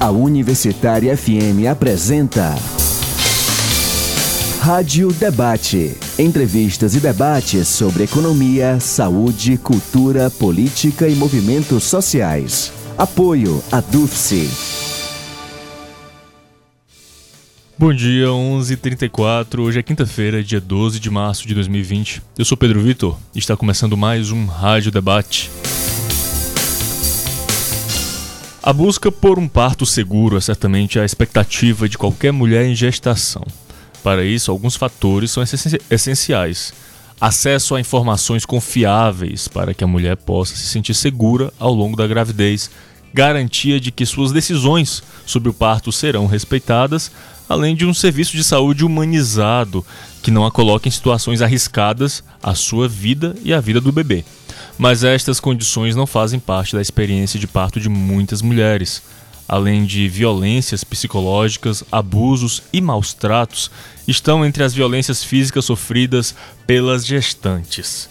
A Universitária FM apresenta Rádio Debate. Entrevistas e debates sobre economia, saúde, cultura, política e movimentos sociais. Apoio a DUFSE. Bom dia, 11h34. Hoje é quinta-feira, dia 12 de março de 2020. Eu sou Pedro Vitor e está começando mais um Rádio Debate. A busca por um parto seguro é certamente a expectativa de qualquer mulher em gestação. Para isso, alguns fatores são essenciais. Acesso a informações confiáveis para que a mulher possa se sentir segura ao longo da gravidez, garantia de que suas decisões sobre o parto serão respeitadas, além de um serviço de saúde humanizado que não a coloque em situações arriscadas à sua vida e à vida do bebê. Mas estas condições não fazem parte da experiência de parto de muitas mulheres. Além de violências psicológicas, abusos e maus tratos, estão entre as violências físicas sofridas pelas gestantes.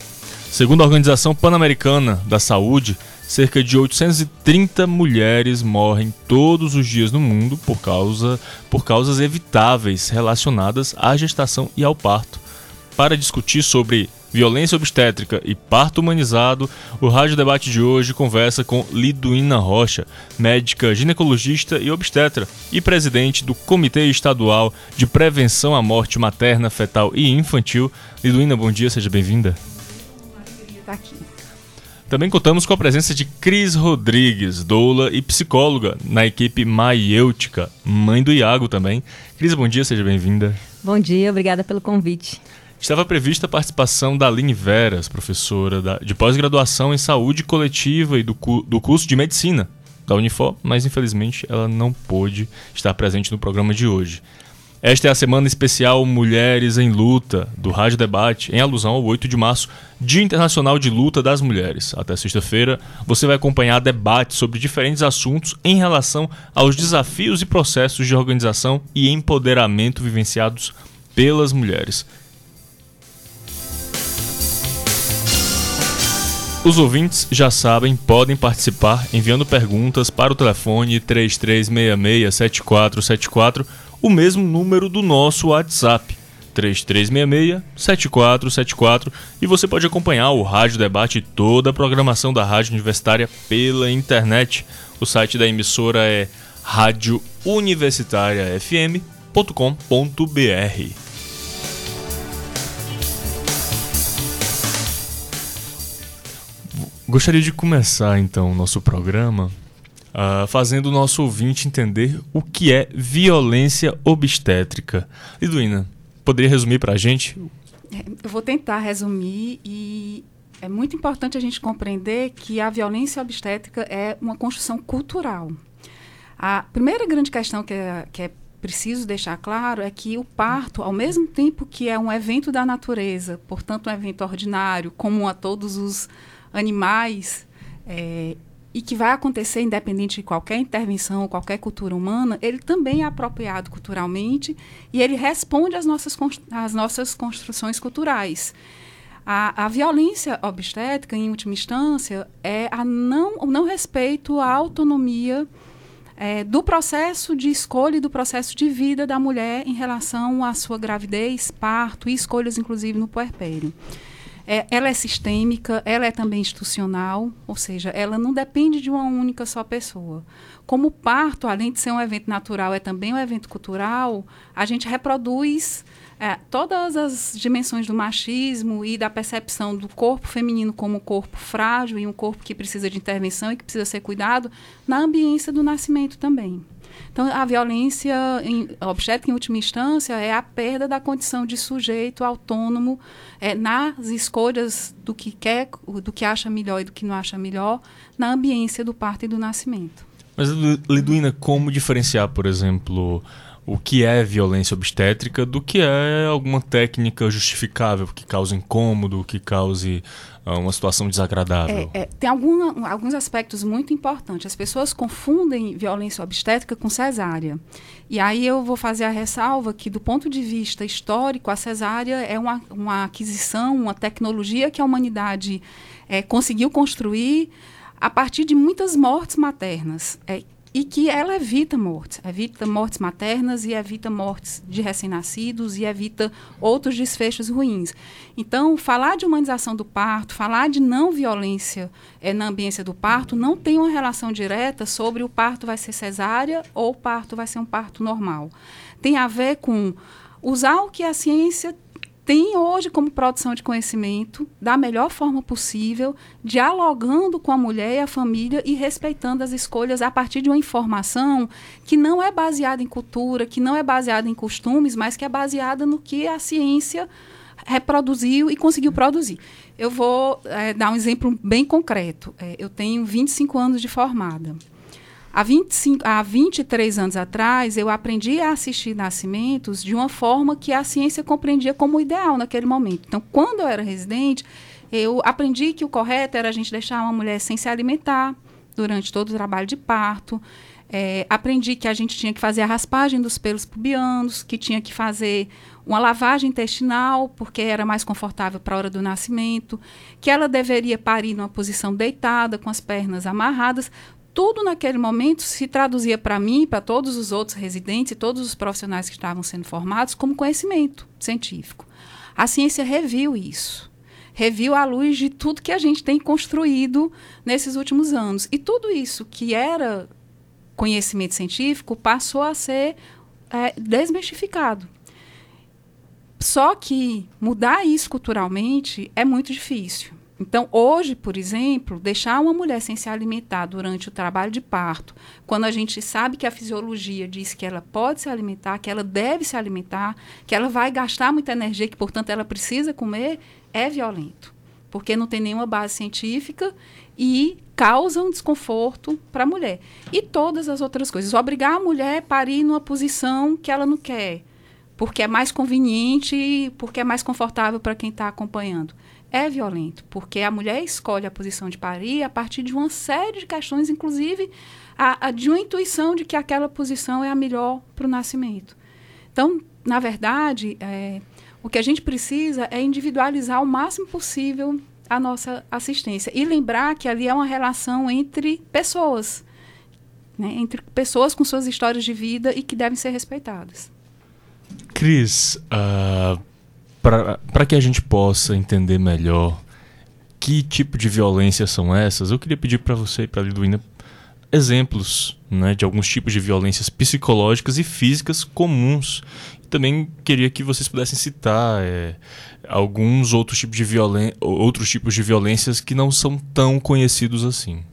Segundo a Organização Pan-Americana da Saúde, cerca de 830 mulheres morrem todos os dias no mundo por, causa, por causas evitáveis relacionadas à gestação e ao parto. Para discutir sobre violência obstétrica e parto humanizado, o Rádio Debate de hoje conversa com Liduína Rocha, médica ginecologista e obstetra e presidente do Comitê Estadual de Prevenção à Morte Materna, Fetal e Infantil. Liduína, bom dia, seja bem-vinda. Tá aqui. Também contamos com a presença de Cris Rodrigues, doula e psicóloga na equipe Maiêutica, mãe do Iago também. Cris, bom dia, seja bem-vinda. Bom dia, obrigada pelo convite. Estava prevista a participação da Aline Veras, professora da, de pós-graduação em saúde coletiva e do, do curso de medicina da Unifor, mas infelizmente ela não pôde estar presente no programa de hoje. Esta é a semana especial Mulheres em Luta, do Rádio Debate, em alusão ao 8 de março, Dia Internacional de Luta das Mulheres. Até sexta-feira, você vai acompanhar debates sobre diferentes assuntos em relação aos desafios e processos de organização e empoderamento vivenciados pelas mulheres. Os ouvintes já sabem, podem participar enviando perguntas para o telefone 3366 7474 o mesmo número do nosso WhatsApp. 3366-7474 e você pode acompanhar o Rádio Debate e toda a programação da Rádio Universitária pela internet. O site da emissora é radiouniversitariafm.com.br. Gostaria de começar então o nosso programa uh, fazendo o nosso ouvinte entender o que é violência obstétrica. Liduína, poderia resumir para a gente? É, eu vou tentar resumir e é muito importante a gente compreender que a violência obstétrica é uma construção cultural. A primeira grande questão que é, que é preciso deixar claro é que o parto, ao mesmo tempo que é um evento da natureza, portanto um evento ordinário, comum a todos os animais, é, e que vai acontecer independente de qualquer intervenção, qualquer cultura humana, ele também é apropriado culturalmente e ele responde às nossas, às nossas construções culturais. A, a violência obstétrica, em última instância, é a não, o não respeito à autonomia é, do processo de escolha e do processo de vida da mulher em relação à sua gravidez, parto e escolhas, inclusive, no puerpério. É, ela é sistêmica, ela é também institucional, ou seja, ela não depende de uma única só pessoa. Como o parto, além de ser um evento natural, é também um evento cultural, a gente reproduz é, todas as dimensões do machismo e da percepção do corpo feminino como um corpo frágil e um corpo que precisa de intervenção e que precisa ser cuidado na ambiência do nascimento também. Então, a violência em, obstétrica, em última instância, é a perda da condição de sujeito autônomo é, nas escolhas do que quer, do que acha melhor e do que não acha melhor, na ambiência do parto e do nascimento. Mas, Liduína, como diferenciar, por exemplo, o que é violência obstétrica do que é alguma técnica justificável que cause incômodo, que cause uh, uma situação desagradável? É, é, tem algum, alguns aspectos muito importantes. As pessoas confundem violência obstétrica com cesárea. E aí eu vou fazer a ressalva que, do ponto de vista histórico, a cesárea é uma, uma aquisição, uma tecnologia que a humanidade é, conseguiu construir a partir de muitas mortes maternas. É, e que ela evita mortes, evita mortes maternas e evita mortes de recém-nascidos e evita outros desfechos ruins. Então, falar de humanização do parto, falar de não violência é, na ambiência do parto, não tem uma relação direta sobre o parto vai ser cesárea ou o parto vai ser um parto normal. Tem a ver com usar o que a ciência tem hoje como produção de conhecimento da melhor forma possível, dialogando com a mulher e a família e respeitando as escolhas a partir de uma informação que não é baseada em cultura, que não é baseada em costumes, mas que é baseada no que a ciência reproduziu e conseguiu produzir. Eu vou é, dar um exemplo bem concreto. É, eu tenho 25 anos de formada. Há, 25, há 23 anos atrás, eu aprendi a assistir nascimentos de uma forma que a ciência compreendia como ideal naquele momento. Então, quando eu era residente, eu aprendi que o correto era a gente deixar uma mulher sem se alimentar durante todo o trabalho de parto. É, aprendi que a gente tinha que fazer a raspagem dos pelos pubianos, que tinha que fazer uma lavagem intestinal, porque era mais confortável para a hora do nascimento, que ela deveria parir numa posição deitada, com as pernas amarradas tudo naquele momento se traduzia para mim, para todos os outros residentes e todos os profissionais que estavam sendo formados como conhecimento científico. A ciência reviu isso. Reviu à luz de tudo que a gente tem construído nesses últimos anos. E tudo isso que era conhecimento científico passou a ser é, desmistificado. Só que mudar isso culturalmente é muito difícil. Então, hoje, por exemplo, deixar uma mulher sem se alimentar durante o trabalho de parto, quando a gente sabe que a fisiologia diz que ela pode se alimentar, que ela deve se alimentar, que ela vai gastar muita energia, que, portanto, ela precisa comer, é violento. Porque não tem nenhuma base científica e causa um desconforto para a mulher. E todas as outras coisas. Obrigar a mulher a parir numa posição que ela não quer, porque é mais conveniente, porque é mais confortável para quem está acompanhando é violento, porque a mulher escolhe a posição de parir a partir de uma série de questões, inclusive a, a de uma intuição de que aquela posição é a melhor para o nascimento. Então, na verdade, é, o que a gente precisa é individualizar o máximo possível a nossa assistência e lembrar que ali é uma relação entre pessoas, né, entre pessoas com suas histórias de vida e que devem ser respeitadas. Cris, uh, para que a gente possa entender melhor que tipo de violência são essas, eu queria pedir para você e para a Liduína exemplos né, de alguns tipos de violências psicológicas e físicas comuns. Também queria que vocês pudessem citar é, alguns outros tipos de, violen outros tipos de violências que não são tão conhecidos assim.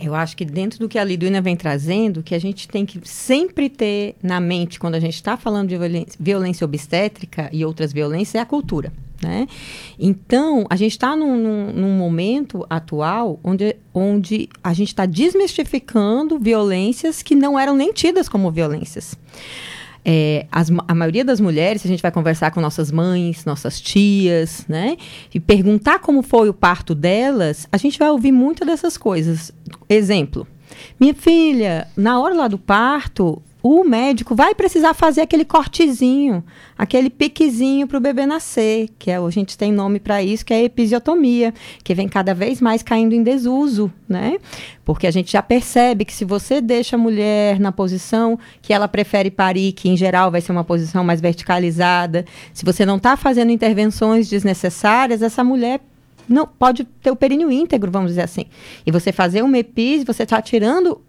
Eu acho que dentro do que a Liduína vem trazendo, que a gente tem que sempre ter na mente quando a gente está falando de violência, obstétrica e outras violências é a cultura. Né? Então, a gente está num, num, num, momento atual onde, onde a gente está desmistificando violências que não eram nem tidas como violências. É, as, a maioria das mulheres, a gente vai conversar com nossas mães, nossas tias, né? E perguntar como foi o parto delas, a gente vai ouvir muitas dessas coisas. Exemplo. Minha filha, na hora lá do parto, o médico vai precisar fazer aquele cortezinho, aquele piquezinho para o bebê nascer, que é, a gente tem nome para isso, que é episiotomia, que vem cada vez mais caindo em desuso, né? Porque a gente já percebe que se você deixa a mulher na posição que ela prefere parir, que em geral vai ser uma posição mais verticalizada, se você não está fazendo intervenções desnecessárias, essa mulher não pode ter o períneo íntegro, vamos dizer assim. E você fazer uma epis, você está tirando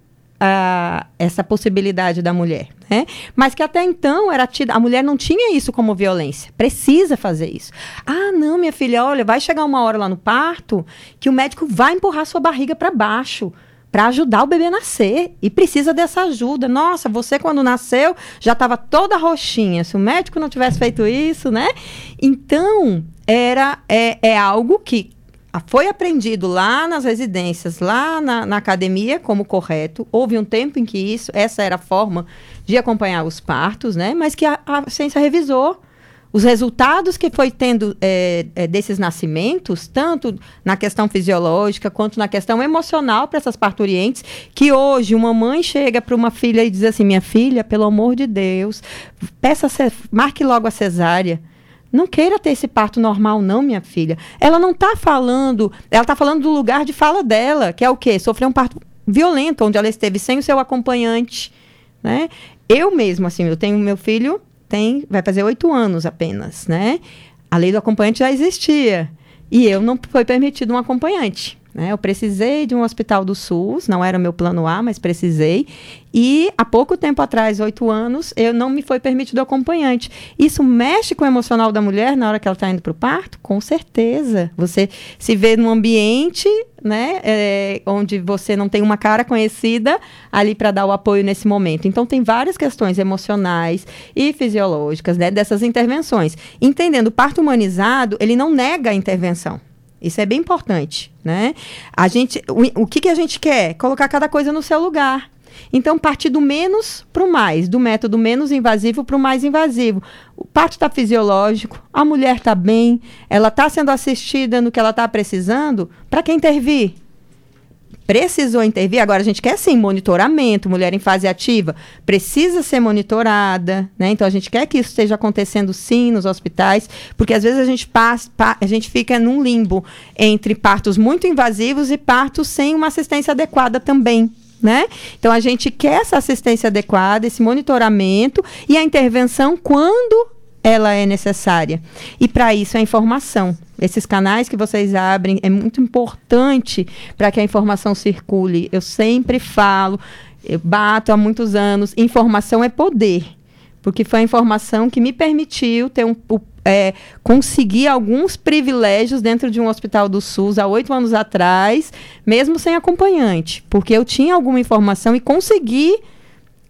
essa possibilidade da mulher, né? Mas que até então era tida, a mulher não tinha isso como violência. Precisa fazer isso. Ah, não, minha filha, olha, vai chegar uma hora lá no parto que o médico vai empurrar sua barriga para baixo para ajudar o bebê a nascer e precisa dessa ajuda. Nossa, você quando nasceu já estava toda roxinha. Se o médico não tivesse feito isso, né? Então era é, é algo que foi aprendido lá nas residências, lá na, na, academia, como correto. Houve um tempo em que isso, essa era a forma de acompanhar os partos, né? Mas que a, a ciência revisou os resultados que foi tendo é, é, desses nascimentos, tanto na questão fisiológica quanto na questão emocional para essas parturientes, que hoje uma mãe chega para uma filha e diz assim: minha filha, pelo amor de Deus, peça marque logo a cesárea. Não queira ter esse parto normal, não, minha filha. Ela não está falando, ela está falando do lugar de fala dela, que é o quê? Sofrer um parto violento, onde ela esteve sem o seu acompanhante, né? Eu mesmo, assim, eu tenho meu filho, tem, vai fazer oito anos apenas, né? A lei do acompanhante já existia. E eu não foi permitido um acompanhante. Né? Eu precisei de um hospital do SUS, não era o meu plano A, mas precisei. E há pouco tempo atrás, oito anos, eu não me foi permitido acompanhante. Isso mexe com o emocional da mulher na hora que ela está indo para o parto? Com certeza. Você se vê num ambiente né, é, onde você não tem uma cara conhecida ali para dar o apoio nesse momento. Então, tem várias questões emocionais e fisiológicas né, dessas intervenções. Entendendo, o parto humanizado, ele não nega a intervenção. Isso é bem importante, né? A gente, o, o que, que a gente quer? Colocar cada coisa no seu lugar. Então, partir do menos para o mais, do método menos invasivo para o mais invasivo. O parto está fisiológico, a mulher está bem, ela está sendo assistida no que ela está precisando. Para quem intervir? Precisou intervir. Agora, a gente quer sim monitoramento, mulher em fase ativa precisa ser monitorada, né? Então, a gente quer que isso esteja acontecendo sim nos hospitais, porque às vezes a gente passa, a gente fica num limbo entre partos muito invasivos e partos sem uma assistência adequada também. Né? Então a gente quer essa assistência adequada, esse monitoramento e a intervenção quando ela é necessária. E para isso a informação. Esses canais que vocês abrem é muito importante para que a informação circule. Eu sempre falo, eu bato há muitos anos, informação é poder. Porque foi a informação que me permitiu ter um, é, conseguir alguns privilégios dentro de um hospital do SUS há oito anos atrás, mesmo sem acompanhante. Porque eu tinha alguma informação e consegui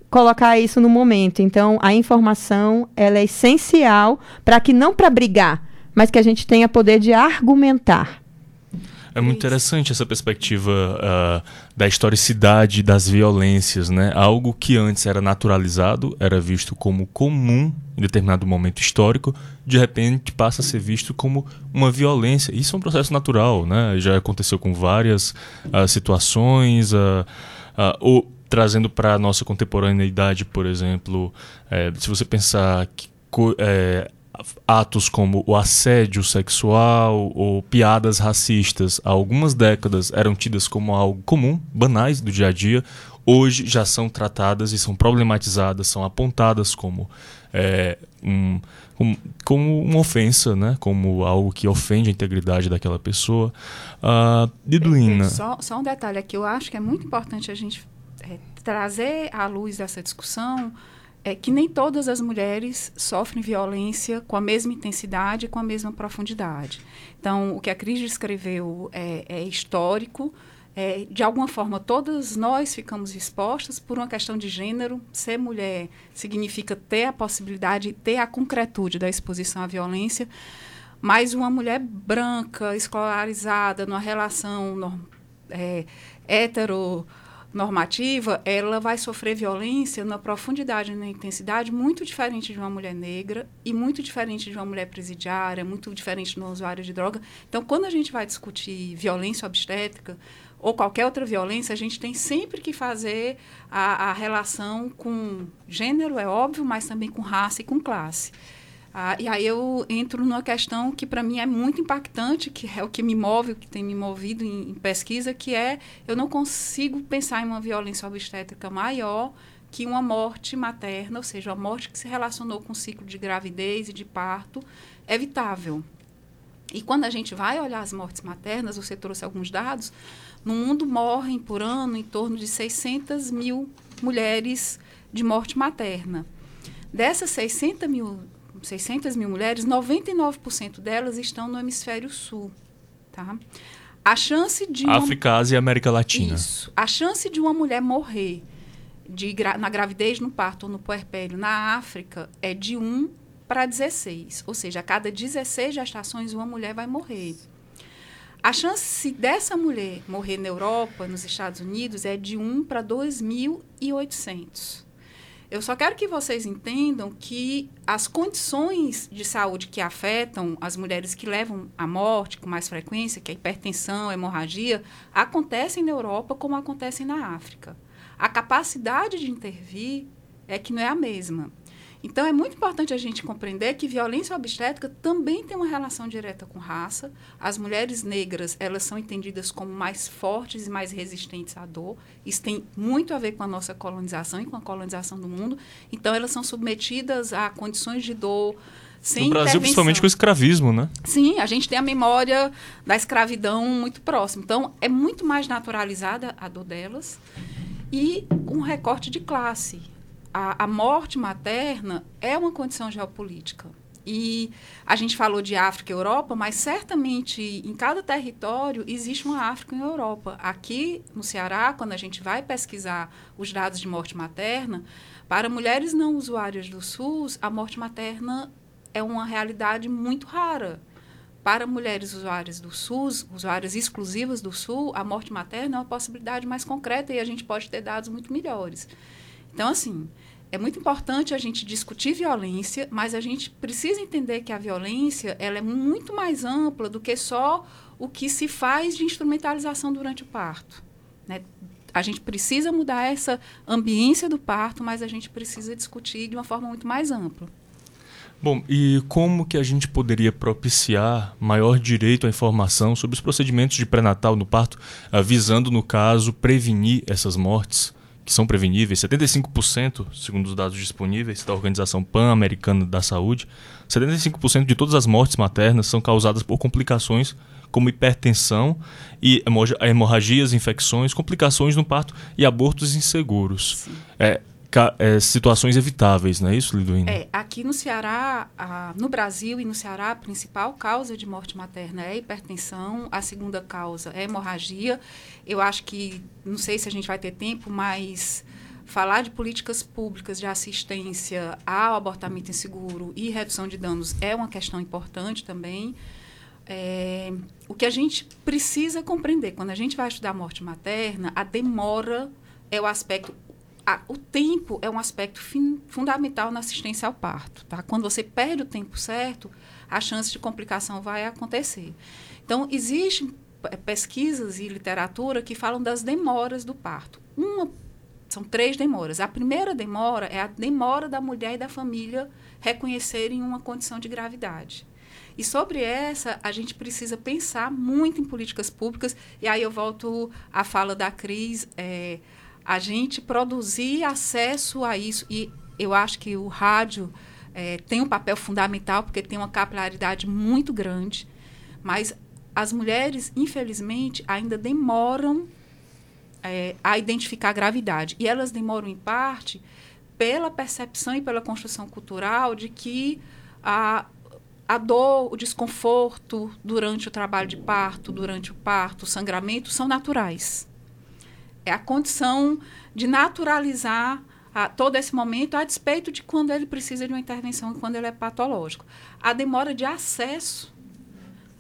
colocar isso no momento. Então, a informação ela é essencial para que não para brigar, mas que a gente tenha poder de argumentar. É muito interessante essa perspectiva uh, da historicidade das violências, né? Algo que antes era naturalizado, era visto como comum em determinado momento histórico, de repente passa a ser visto como uma violência. Isso é um processo natural, né? Já aconteceu com várias uh, situações. Uh, uh, trazendo para a nossa contemporaneidade, por exemplo, é, se você pensar que é, atos como o assédio sexual ou piadas racistas há algumas décadas eram tidas como algo comum, banais do dia a dia, hoje já são tratadas e são problematizadas, são apontadas como é, um, um, como uma ofensa, né? como algo que ofende a integridade daquela pessoa. Uh. Só, só um detalhe aqui, eu acho que é muito importante a gente é, trazer à luz essa discussão é que nem todas as mulheres sofrem violência com a mesma intensidade e com a mesma profundidade. Então, o que a Cris descreveu é, é histórico. É, de alguma forma, todas nós ficamos expostas por uma questão de gênero. Ser mulher significa ter a possibilidade, ter a concretude da exposição à violência. Mas uma mulher branca, escolarizada, numa relação é, hetero normativa, ela vai sofrer violência na profundidade e na intensidade muito diferente de uma mulher negra e muito diferente de uma mulher presidiária, muito diferente de um usuário de droga. Então, quando a gente vai discutir violência obstétrica ou qualquer outra violência, a gente tem sempre que fazer a, a relação com gênero, é óbvio, mas também com raça e com classe. Ah, e aí eu entro numa questão que para mim é muito impactante, que é o que me move, o que tem me movido em, em, pesquisa, que é eu não consigo pensar em uma violência obstétrica maior que uma morte materna, ou seja, uma morte que se relacionou com o ciclo de gravidez e de parto, evitável. E quando a gente vai olhar as mortes maternas, você trouxe alguns dados, no mundo morrem por ano em torno de 600 mil mulheres de morte materna. Dessas 600 mil 600 mil mulheres, 99% delas estão no hemisfério sul. Tá? A chance de. Uma... África, Ásia e América Latina. Isso. A chance de uma mulher morrer de gra... na gravidez, no parto ou no puerpério na África é de 1 para 16. Ou seja, a cada 16 gestações, uma mulher vai morrer. A chance dessa mulher morrer na Europa, nos Estados Unidos, é de 1 para 2.800. Eu só quero que vocês entendam que as condições de saúde que afetam as mulheres que levam à morte com mais frequência, que é a hipertensão, a hemorragia, acontecem na Europa como acontecem na África. A capacidade de intervir é que não é a mesma. Então, é muito importante a gente compreender que violência obstétrica também tem uma relação direta com raça. As mulheres negras, elas são entendidas como mais fortes e mais resistentes à dor. Isso tem muito a ver com a nossa colonização e com a colonização do mundo. Então, elas são submetidas a condições de dor sem No Brasil, principalmente com o escravismo, né? Sim, a gente tem a memória da escravidão muito próxima. Então, é muito mais naturalizada a dor delas e um recorte de classe a, a morte materna é uma condição geopolítica. E a gente falou de África e Europa, mas certamente em cada território existe uma África e Europa. Aqui no Ceará, quando a gente vai pesquisar os dados de morte materna, para mulheres não usuárias do SUS, a morte materna é uma realidade muito rara. Para mulheres usuárias do SUS, usuárias exclusivas do SUS, a morte materna é uma possibilidade mais concreta e a gente pode ter dados muito melhores. Então, assim, é muito importante a gente discutir violência, mas a gente precisa entender que a violência ela é muito mais ampla do que só o que se faz de instrumentalização durante o parto. Né? A gente precisa mudar essa ambiência do parto, mas a gente precisa discutir de uma forma muito mais ampla. Bom, e como que a gente poderia propiciar maior direito à informação sobre os procedimentos de pré-natal no parto, visando, no caso, prevenir essas mortes? Que são preveníveis, 75%, segundo os dados disponíveis da Organização Pan-Americana da Saúde, 75% de todas as mortes maternas são causadas por complicações como hipertensão e hemorragias, infecções, complicações no parto e abortos inseguros. É, é, situações evitáveis, não é isso, Liduína? É, aqui no Ceará, a, no Brasil e no Ceará, a principal causa de morte materna é hipertensão, a segunda causa é hemorragia. Eu acho que, não sei se a gente vai ter tempo, mas falar de políticas públicas de assistência ao abortamento inseguro e redução de danos é uma questão importante também. É, o que a gente precisa compreender, quando a gente vai estudar morte materna, a demora é o aspecto a, o tempo é um aspecto fin, fundamental na assistência ao parto. Tá? Quando você perde o tempo certo, a chance de complicação vai acontecer. Então, existem pesquisas e literatura que falam das demoras do parto. Uma, são três demoras. A primeira demora é a demora da mulher e da família reconhecerem uma condição de gravidade. E sobre essa, a gente precisa pensar muito em políticas públicas. E aí eu volto à fala da Cris. É, a gente produzir acesso a isso. E eu acho que o rádio é, tem um papel fundamental, porque tem uma capilaridade muito grande, mas as mulheres, infelizmente, ainda demoram é, a identificar a gravidade. E elas demoram, em parte, pela percepção e pela construção cultural de que a, a dor, o desconforto durante o trabalho de parto, durante o parto, o sangramento, são naturais. É a condição de naturalizar a, todo esse momento, a despeito de quando ele precisa de uma intervenção e quando ele é patológico. A demora de acesso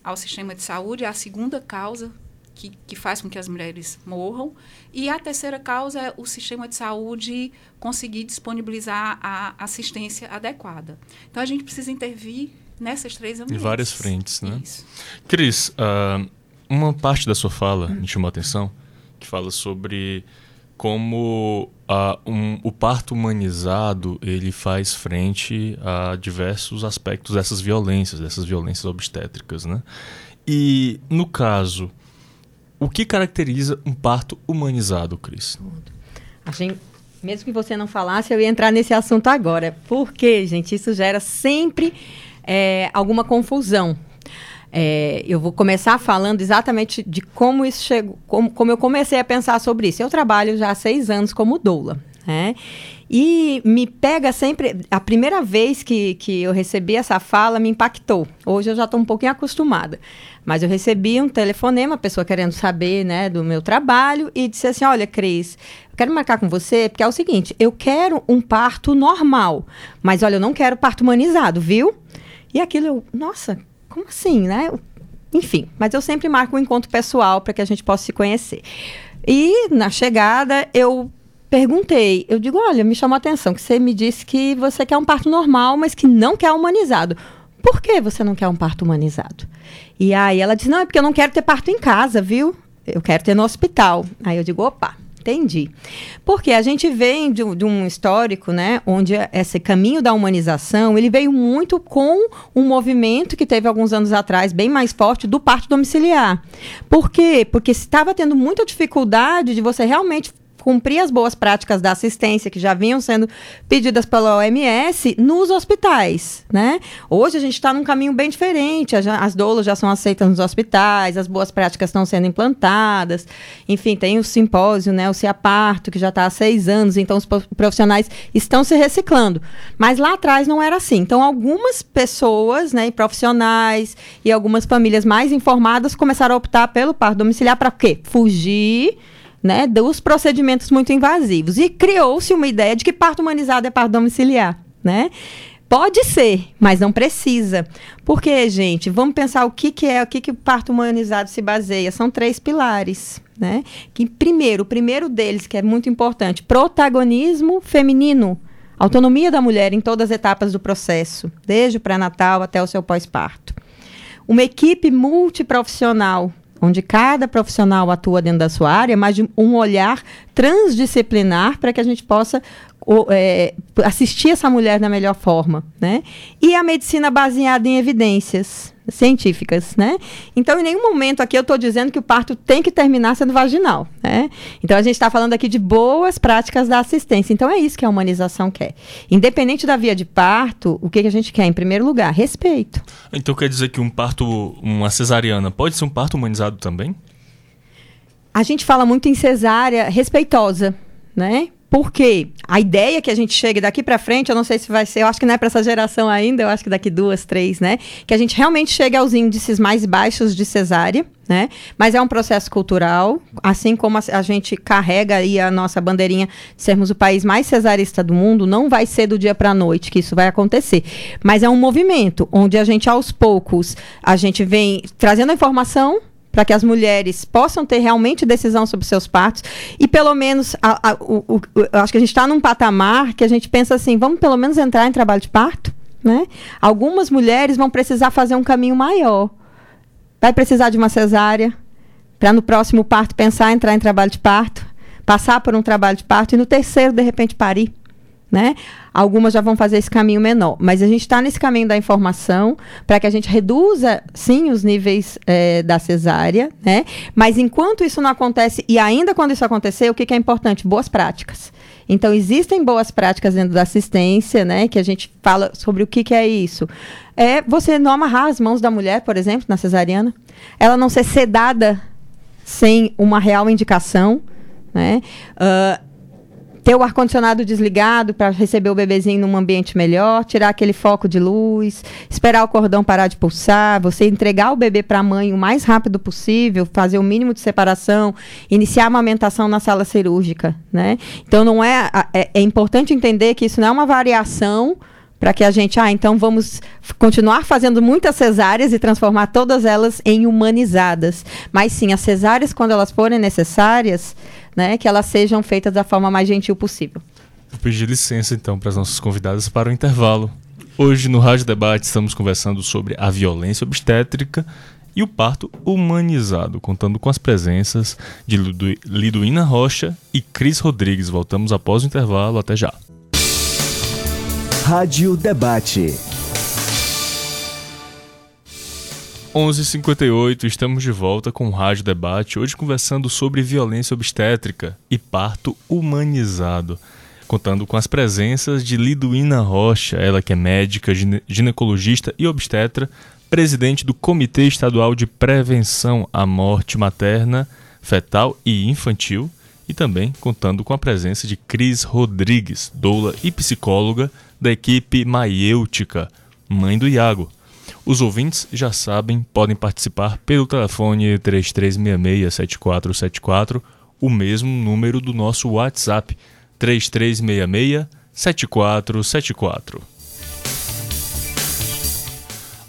ao sistema de saúde é a segunda causa que, que, faz com que as mulheres morram. E a terceira causa é o sistema de saúde conseguir disponibilizar a assistência adequada. Então, a gente precisa intervir nessas três ambientes. Em várias frentes, né? Isso. Cris, uh, uma parte da sua fala me chamou a atenção que fala sobre como uh, um, o parto humanizado ele faz frente a diversos aspectos dessas violências, dessas violências obstétricas, né? E no caso, o que caracteriza um parto humanizado, Cris? A gente, mesmo que você não falasse, eu ia entrar nesse assunto agora. Porque, gente, isso gera sempre é, alguma confusão é, eu vou começar falando exatamente de como isso chegou, como, como eu comecei a pensar sobre isso. Eu trabalho já há seis anos como doula, né? E me pega sempre. A primeira vez que, que eu recebi essa fala me impactou. Hoje eu já estou um pouquinho acostumada. Mas eu recebi um telefonema, a pessoa querendo saber né, do meu trabalho, e disse assim: Olha, Cris, eu quero marcar com você, porque é o seguinte: eu quero um parto normal, mas olha, eu não quero parto humanizado, viu? E aquilo, eu, nossa, como assim, né? Enfim, mas eu sempre marco um encontro pessoal para que a gente possa se conhecer. E na chegada eu perguntei, eu digo, olha, me chamou a atenção que você me disse que você quer um parto normal, mas que não quer humanizado. Por que você não quer um parto humanizado? E aí ela disse, não, é porque eu não quero ter parto em casa, viu? Eu quero ter no hospital. Aí eu digo, opa, Entendi. Porque a gente vem de, de, um histórico, né, onde esse caminho da humanização, ele veio muito com um movimento que teve alguns anos atrás, bem mais forte, do parto domiciliar. Por quê? Porque estava tendo muita dificuldade de você realmente cumprir as boas práticas da assistência que já vinham sendo pedidas pela OMS nos hospitais, né? Hoje a gente está num caminho bem diferente, as doulas já são aceitas nos hospitais, as boas práticas estão sendo implantadas, enfim, tem o simpósio, né, o CIAPARTO, que já está há seis anos, então os profissionais estão se reciclando. Mas lá atrás não era assim. Então algumas pessoas, né, profissionais e algumas famílias mais informadas começaram a optar pelo parto domiciliar para quê? Fugir né, dos procedimentos muito invasivos. E criou-se uma ideia de que parto humanizado é parto domiciliar, né? Pode ser, mas não precisa. Porque, gente, vamos pensar o que, que é, o que, que o parto humanizado se baseia. São três pilares, né? Que, primeiro, o primeiro deles, que é muito importante, protagonismo feminino. Autonomia da mulher em todas as etapas do processo, desde o pré-natal até o seu pós-parto. Uma equipe multiprofissional, onde cada profissional atua dentro da sua área, mas de um olhar transdisciplinar para que a gente possa é, assistir essa mulher da melhor forma, né? E a medicina baseada em evidências científicas, né? Então, em nenhum momento aqui eu estou dizendo que o parto tem que terminar sendo vaginal, né? Então, a gente está falando aqui de boas práticas da assistência. Então, é isso que a humanização quer. Independente da via de parto, o que, que a gente quer? Em primeiro lugar, respeito. Então, quer dizer que um parto, uma cesariana, pode ser um parto humanizado também? A gente fala muito em cesárea respeitosa, né? Porque a ideia que a gente chegue daqui para frente, eu não sei se vai ser, eu acho que não é para essa geração ainda, eu acho que daqui duas, três, né? Que a gente realmente chegue aos índices mais baixos de cesárea, né? Mas é um processo cultural, assim como a, a, gente carrega aí a nossa bandeirinha de sermos o país mais cesarista do mundo, não vai ser do dia para a noite que isso vai acontecer. Mas é um movimento onde a gente aos poucos a gente vem trazendo a informação para que as mulheres possam ter realmente decisão sobre seus partos. E pelo menos a, a, o, o, acho que a gente está num patamar que a gente pensa assim vamos pelo menos entrar em trabalho de parto né? Algumas mulheres vão precisar fazer um caminho maior. Vai precisar de uma cesárea para no próximo parto pensar em entrar em trabalho de parto passar por um trabalho de parto e no terceiro de repente parir né? Algumas já vão fazer esse caminho menor, mas a gente está nesse caminho da informação para que a gente reduza, sim, os níveis é, da cesárea, né? Mas enquanto isso não acontece, e ainda quando isso acontecer, o que, que é importante? Boas práticas. Então, existem boas práticas dentro da assistência, né? Que a gente fala sobre o que, que é isso. É você não amarrar as mãos da mulher, por exemplo, na cesariana. Ela não ser sedada sem uma real indicação, né? Uh, ter o ar-condicionado desligado para receber o bebezinho num ambiente melhor, tirar aquele foco de luz, esperar o cordão parar de pulsar, você entregar o bebê para a mãe o mais rápido possível, fazer o mínimo de separação, iniciar a amamentação na sala cirúrgica, né? Então não é, é, é importante entender que isso não é uma variação para que a gente, ah, então vamos continuar fazendo muitas cesáreas e transformar todas elas em humanizadas. Mas sim, as cesáreas, quando elas forem necessárias, né, que elas sejam feitas da forma mais gentil possível. Vou pedir licença então para as nossas convidadas para o intervalo. Hoje no Rádio Debate estamos conversando sobre a violência obstétrica e o parto humanizado, contando com as presenças de Liduína Rocha e Cris Rodrigues. Voltamos após o intervalo. Até já. Rádio Debate. 11:58 estamos de volta com o Rádio Debate, hoje conversando sobre violência obstétrica e parto humanizado, contando com as presenças de Liduína Rocha, ela que é médica, ginecologista e obstetra, presidente do Comitê Estadual de Prevenção à Morte Materna, Fetal e Infantil, e também contando com a presença de Cris Rodrigues, doula e psicóloga da equipe Maiêutica, mãe do Iago. Os ouvintes já sabem, podem participar pelo telefone 3366-7474, o mesmo número do nosso WhatsApp, 3366-7474.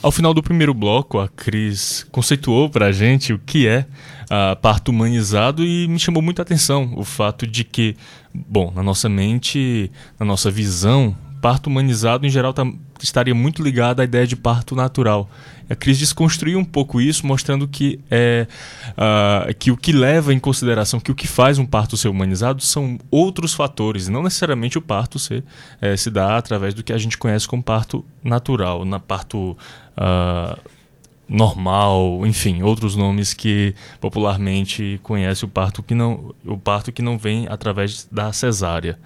Ao final do primeiro bloco, a Cris conceituou para a gente o que é uh, parto humanizado e me chamou muita atenção o fato de que, bom, na nossa mente, na nossa visão, parto humanizado em geral tá, estaria muito ligado à ideia de parto natural. A Cris desconstruiu um pouco isso, mostrando que, é, uh, que o que leva em consideração, que o que faz um parto ser humanizado são outros fatores, não necessariamente o parto ser, é, se dá através do que a gente conhece como parto natural, na parto uh, normal, enfim, outros nomes que popularmente conhece o parto que não, o parto que não vem através da cesárea.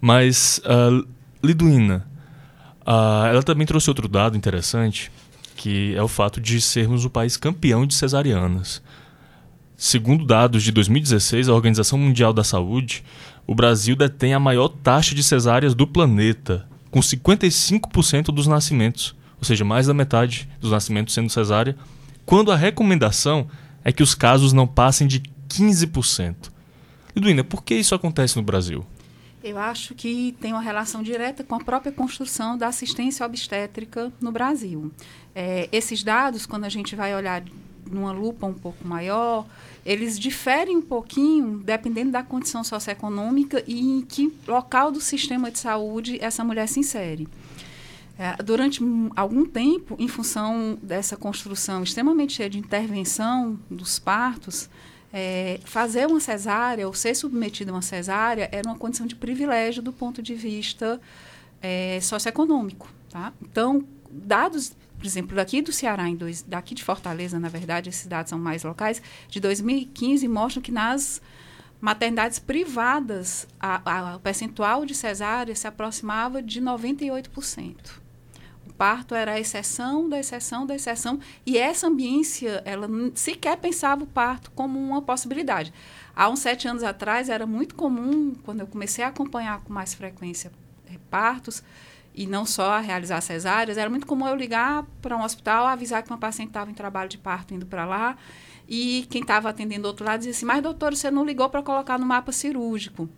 Mas uh, Liduína, uh, ela também trouxe outro dado interessante, que é o fato de sermos o país campeão de cesarianas. Segundo dados de 2016, a Organização Mundial da Saúde, o Brasil detém a maior taxa de cesáreas do planeta, com 55% dos nascimentos, ou seja, mais da metade dos nascimentos sendo cesárea, quando a recomendação é que os casos não passem de 15%. Liduína, por que isso acontece no Brasil? Eu acho que tem uma relação direta com a própria construção da assistência obstétrica no Brasil. É, esses dados, quando a gente vai olhar numa lupa um pouco maior, eles diferem um pouquinho dependendo da condição socioeconômica e em que local do sistema de saúde essa mulher se insere. É, durante algum tempo, em função dessa construção extremamente cheia de intervenção dos partos, é, fazer uma cesárea ou ser submetido a uma cesárea era uma condição de privilégio do ponto de vista é, socioeconômico. Tá? Então, dados, por exemplo, daqui do Ceará, em dois, daqui de Fortaleza, na verdade, esses dados são mais locais, de 2015 mostram que nas maternidades privadas, o percentual de cesárea se aproximava de 98% parto era a exceção da exceção da exceção e essa ambiência ela sequer pensava o parto como uma possibilidade. Há uns sete anos atrás era muito comum quando eu comecei a acompanhar com mais frequência é, partos e não só realizar cesáreas, era muito comum eu ligar para um hospital, avisar que uma paciente estava em trabalho de parto indo para lá e quem estava atendendo do outro lado dizia assim, mas doutor, você não ligou para colocar no mapa cirúrgico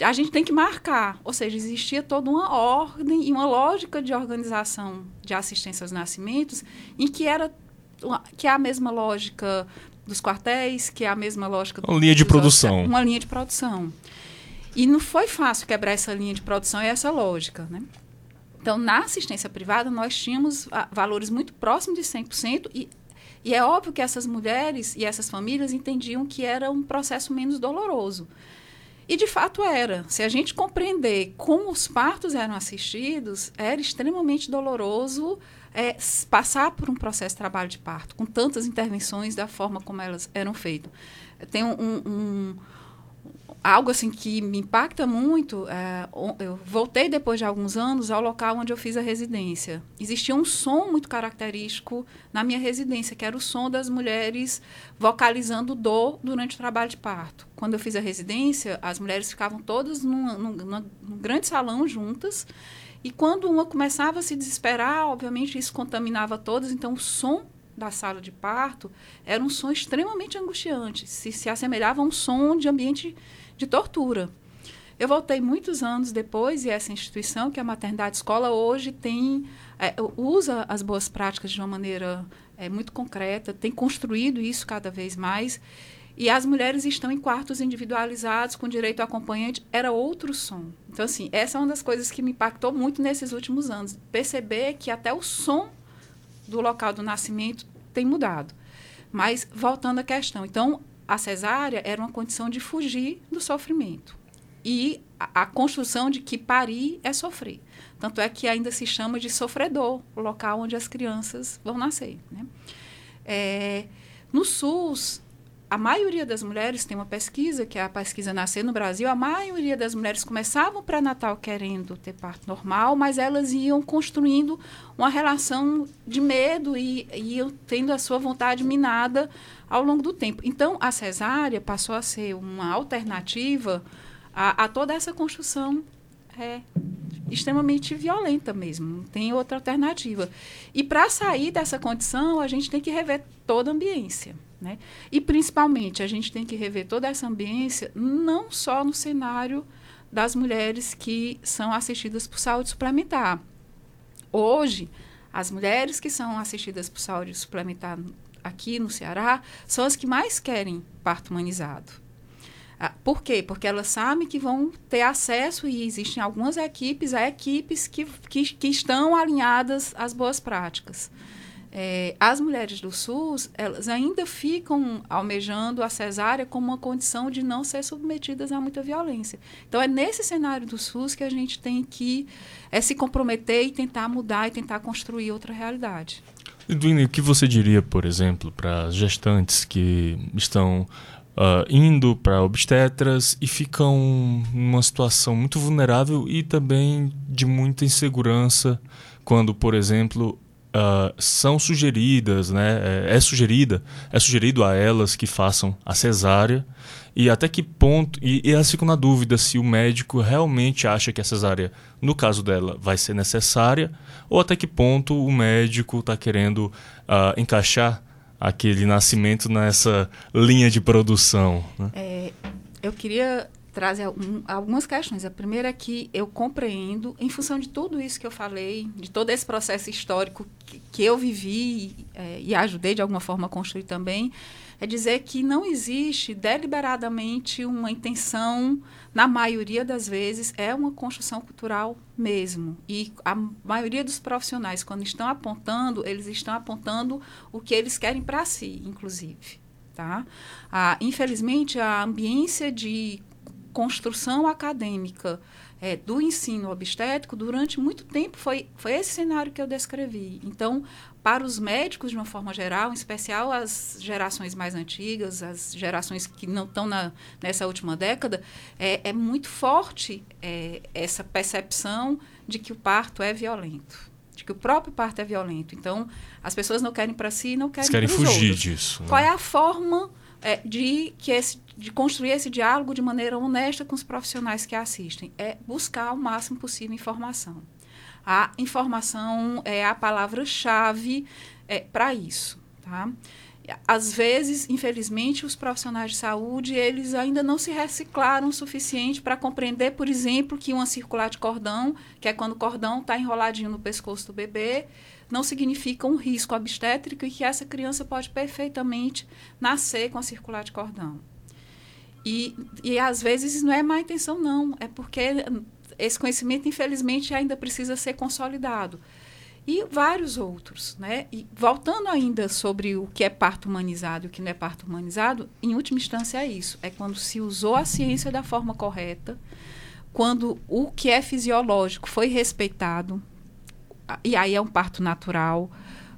a gente tem que marcar. Ou seja, existia toda uma ordem e uma lógica de organização de assistência aos nascimentos em que era que é a mesma lógica dos quartéis, que é a mesma lógica uma linha de produção, uma linha de produção. E não foi fácil quebrar essa linha de produção e essa lógica, né? Então, na assistência privada, nós tínhamos ah, valores muito próximos de 100% e, e é óbvio que essas mulheres e essas famílias entendiam que era um processo menos doloroso. E de fato era. Se a gente compreender como os partos eram assistidos, era extremamente doloroso é, passar por um processo de trabalho de parto, com tantas intervenções da forma como elas eram feitas. Tem um, um, algo assim que me impacta muito, é, eu voltei depois de alguns anos ao local onde eu fiz a residência. Existia um som muito característico na minha residência, que era o som das mulheres vocalizando dor durante o trabalho de parto. Quando eu fiz a residência, as mulheres ficavam todas num, num, grande salão juntas, e quando uma começava a se desesperar, obviamente isso contaminava todas, então o som da sala de parto era um som extremamente angustiante, se, se assemelhava a um som de ambiente de tortura. Eu voltei muitos anos depois e essa instituição, que é a Maternidade Escola, hoje tem é, usa as boas práticas de uma maneira é, muito concreta, tem construído isso cada vez mais. E as mulheres estão em quartos individualizados, com direito ao acompanhante, era outro som. Então, assim, essa é uma das coisas que me impactou muito nesses últimos anos. Perceber que até o som do local do nascimento tem mudado. Mas, voltando à questão, então, a cesárea era uma condição de fugir do sofrimento. E a, a, construção de que parir é sofrer. Tanto é que ainda se chama de sofredor, o local onde as crianças vão nascer. Né? É, no SUS, a maioria das mulheres, tem uma pesquisa, que é a pesquisa Nascer no Brasil, a maioria das mulheres começavam o pré-natal querendo ter parto normal, mas elas iam construindo uma relação de medo e iam tendo a sua vontade minada ao longo do tempo. Então, a cesárea passou a ser uma alternativa a, a toda essa construção é, extremamente violenta mesmo, não tem outra alternativa. E para sair dessa condição, a gente tem que rever toda a ambiência. Né? E, principalmente, a gente tem que rever toda essa ambiência, não só no cenário das mulheres que são assistidas por saúde suplementar. Hoje, as mulheres que são assistidas por saúde suplementar aqui no Ceará são as que mais querem parto humanizado. Ah, por quê? Porque elas sabem que vão ter acesso, e existem algumas equipes, a equipes que, que, que estão alinhadas às boas práticas. É, as mulheres do SUS, elas ainda ficam almejando a cesárea como uma condição de não ser submetidas a muita violência. Então, é nesse cenário do SUS que a gente tem que é, se comprometer e tentar mudar e tentar construir outra realidade. Edwine, o que você diria, por exemplo, para as gestantes que estão uh, indo para obstetras e ficam numa situação muito vulnerável e também de muita insegurança quando, por exemplo, uh, são sugeridas, né, é, é, sugerida, é sugerido a elas que façam a cesárea e até que ponto e, e elas ficam na dúvida se o médico realmente acha que a cesárea, no caso dela, vai ser necessária ou até que ponto o médico está querendo uh, encaixar aquele nascimento nessa linha de produção. Né? É, eu queria trazer algumas questões. A primeira é que eu compreendo, em função de tudo isso que eu falei, de todo esse processo histórico que, que eu vivi é, e ajudei de alguma forma a construir também, é dizer que não existe deliberadamente uma intenção, na maioria das vezes, é uma construção cultural mesmo. E a maioria dos profissionais, quando estão apontando, eles estão apontando o que eles querem para si, inclusive. Tá? Ah, infelizmente, a ambiência de construção acadêmica é, do ensino obstétrico, durante muito tempo, foi, foi esse cenário que eu descrevi. Então, para os médicos, de uma forma geral, em especial as gerações mais antigas, as gerações que não estão na, nessa última década, é, é muito forte é, essa percepção de que o parto é violento. De que o próprio parto é violento. Então, as pessoas não querem para si, não querem, querem fugir outros. disso. Né? Qual é a forma é, de, que esse, de construir esse diálogo de maneira honesta com os profissionais que assistem? É buscar o máximo possível informação. A informação é a palavra-chave é, para isso. Tá? Às vezes, infelizmente, os profissionais de saúde eles ainda não se reciclaram o suficiente para compreender, por exemplo, que uma circular de cordão, que é quando o cordão está enroladinho no pescoço do bebê, não significa um risco obstétrico e que essa criança pode perfeitamente nascer com a circular de cordão. E, e às vezes não é má intenção, não. É porque esse conhecimento, infelizmente, ainda precisa ser consolidado. E vários outros. Né? E voltando ainda sobre o que é parto humanizado e o que não é parto humanizado, em última instância é isso. É quando se usou a ciência da forma correta, quando o que é fisiológico foi respeitado, e aí é um parto natural.